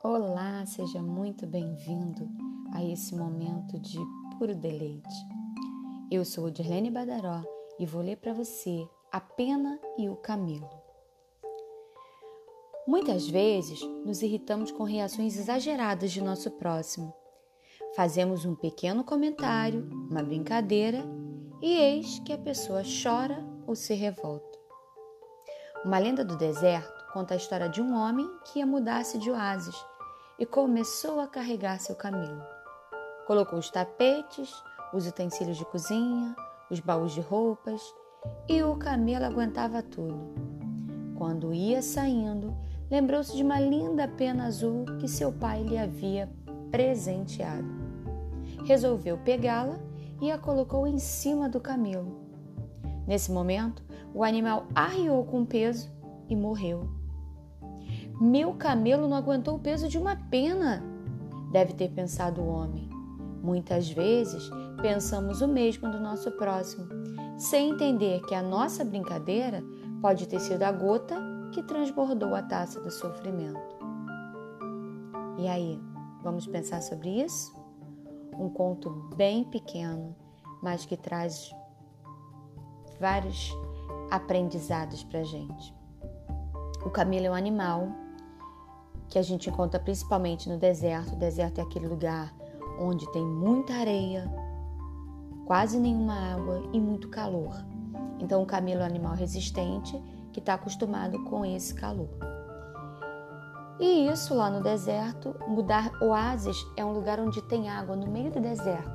Olá, seja muito bem-vindo a esse momento de puro deleite. Eu sou Dirlene Badaró e vou ler para você A Pena e o Camelo. Muitas vezes nos irritamos com reações exageradas de nosso próximo. Fazemos um pequeno comentário, uma brincadeira e eis que a pessoa chora ou se revolta. Uma lenda do deserto conta a história de um homem que ia mudar-se de oásis e começou a carregar seu camelo. Colocou os tapetes, os utensílios de cozinha, os baús de roupas e o camelo aguentava tudo. Quando ia saindo, lembrou-se de uma linda pena azul que seu pai lhe havia presenteado. Resolveu pegá-la e a colocou em cima do camelo. Nesse momento, o animal arriou com peso e morreu. Meu camelo não aguentou o peso de uma pena, deve ter pensado o homem. Muitas vezes pensamos o mesmo do nosso próximo, sem entender que a nossa brincadeira pode ter sido a gota que transbordou a taça do sofrimento. E aí, vamos pensar sobre isso? Um conto bem pequeno, mas que traz vários aprendizados para gente. O camelo é um animal que a gente encontra principalmente no deserto. O deserto é aquele lugar onde tem muita areia, quase nenhuma água e muito calor. Então, o camelo é um animal resistente que está acostumado com esse calor. E isso lá no deserto, mudar oásis é um lugar onde tem água no meio do deserto,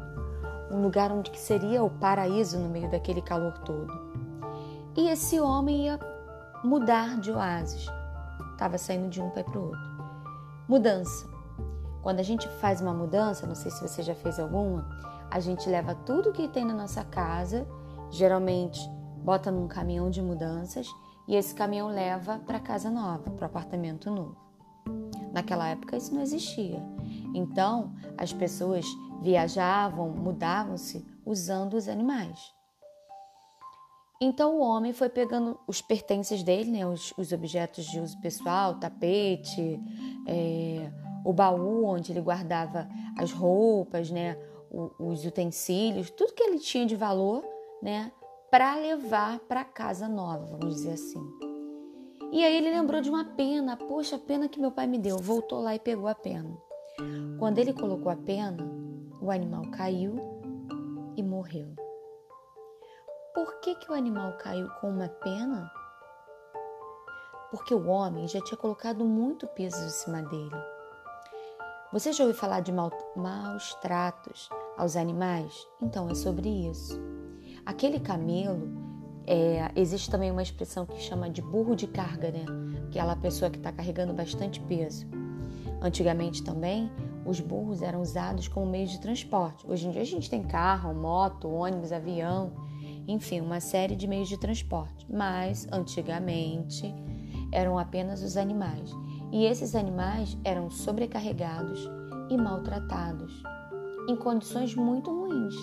um lugar onde seria o paraíso no meio daquele calor todo. E esse homem ia mudar de oásis, estava saindo de um pé para o outro. Mudança. Quando a gente faz uma mudança, não sei se você já fez alguma, a gente leva tudo que tem na nossa casa, geralmente bota num caminhão de mudanças e esse caminhão leva para casa nova, para o apartamento novo. Naquela época isso não existia. Então, as pessoas viajavam, mudavam-se usando os animais. Então o homem foi pegando os pertences dele, né, os, os objetos de uso pessoal, tapete, é, o baú onde ele guardava as roupas, né, os utensílios, tudo que ele tinha de valor, né, para levar para casa nova, vamos dizer assim. E aí ele lembrou de uma pena, poxa, a pena que meu pai me deu. Voltou lá e pegou a pena. Quando ele colocou a pena, o animal caiu e morreu. Por que, que o animal caiu com uma pena? Porque o homem já tinha colocado muito peso em cima dele. Você já ouviu falar de maus tratos aos animais? Então é sobre isso. Aquele camelo, é, existe também uma expressão que chama de burro de carga, né? Aquela pessoa que está carregando bastante peso. Antigamente também, os burros eram usados como meio de transporte. Hoje em dia a gente tem carro, moto, ônibus, avião enfim, uma série de meios de transporte. Mas antigamente eram apenas os animais, e esses animais eram sobrecarregados e maltratados, em condições muito ruins.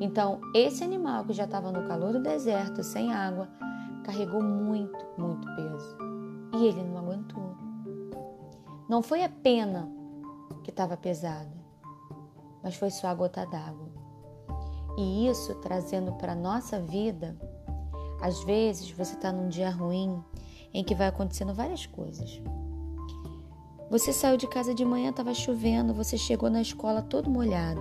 Então, esse animal que já estava no calor do deserto, sem água, carregou muito, muito peso. E ele não aguentou. Não foi a pena que estava pesada, mas foi só a gota d'água. E isso trazendo para a nossa vida, às vezes você está num dia ruim em que vai acontecendo várias coisas. Você saiu de casa de manhã, estava chovendo, você chegou na escola todo molhado,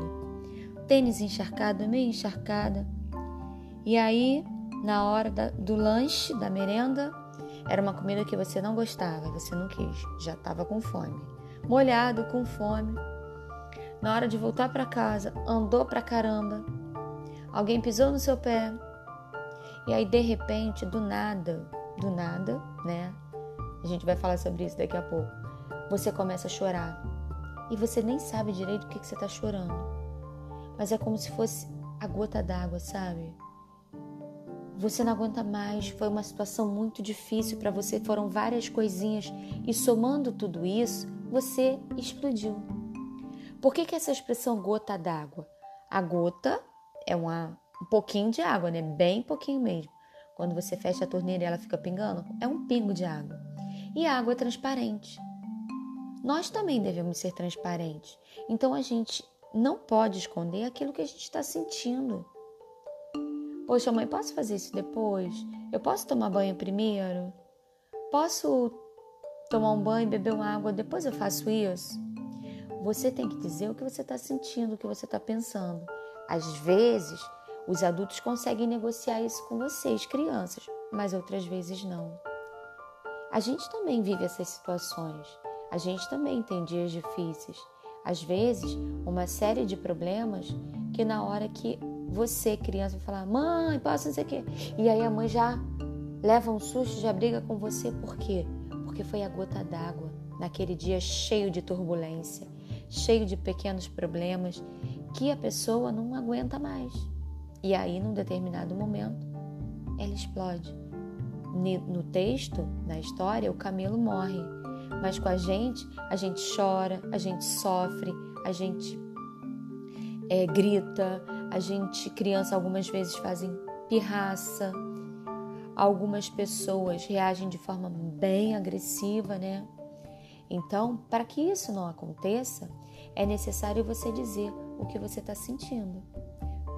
tênis encharcado, meio encharcada. E aí, na hora da, do lanche, da merenda, era uma comida que você não gostava, você não quis, já estava com fome. Molhado, com fome. Na hora de voltar para casa, andou pra caramba, alguém pisou no seu pé, e aí de repente, do nada, do nada, né? A gente vai falar sobre isso daqui a pouco. Você começa a chorar e você nem sabe direito o que, que você está chorando, mas é como se fosse a gota d'água, sabe? Você não aguenta mais, foi uma situação muito difícil para você, foram várias coisinhas e somando tudo isso, você explodiu. Por que, que essa expressão gota d'água? A gota é uma, um pouquinho de água, né? Bem pouquinho mesmo. Quando você fecha a torneira e ela fica pingando, é um pingo de água. E a água é transparente. nós também devemos ser transparentes. Então a gente não pode esconder aquilo que a gente está sentindo. Poxa, mãe, posso fazer isso depois? Eu posso tomar banho primeiro? Posso tomar um banho, beber uma água, depois eu faço isso? Você tem que dizer o que você está sentindo, o que você está pensando. Às vezes, os adultos conseguem negociar isso com vocês, crianças, mas outras vezes não. A gente também vive essas situações. A gente também tem dias difíceis. Às vezes, uma série de problemas que na hora que você, criança, vai falar, mãe, posso não sei o quê. E aí a mãe já leva um susto, já briga com você. Por quê? Porque foi a gota d'água naquele dia cheio de turbulência, cheio de pequenos problemas que a pessoa não aguenta mais. E aí, num determinado momento, ela explode. No texto, na história, o camelo morre, mas com a gente, a gente chora, a gente sofre, a gente é, grita, a gente, criança, algumas vezes fazem pirraça, algumas pessoas reagem de forma bem agressiva, né? Então, para que isso não aconteça, é necessário você dizer o que você está sentindo,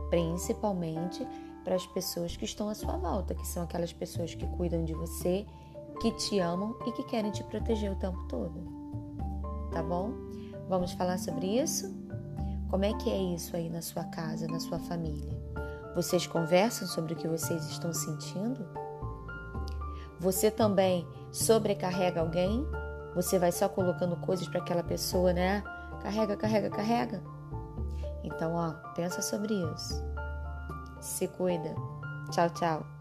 principalmente para as pessoas que estão à sua volta, que são aquelas pessoas que cuidam de você, que te amam e que querem te proteger o tempo todo. Tá bom? Vamos falar sobre isso? Como é que é isso aí na sua casa, na sua família? Vocês conversam sobre o que vocês estão sentindo? Você também sobrecarrega alguém? Você vai só colocando coisas para aquela pessoa, né? Carrega, carrega, carrega. Então, ó, pensa sobre isso. Se cuida. Tchau, tchau.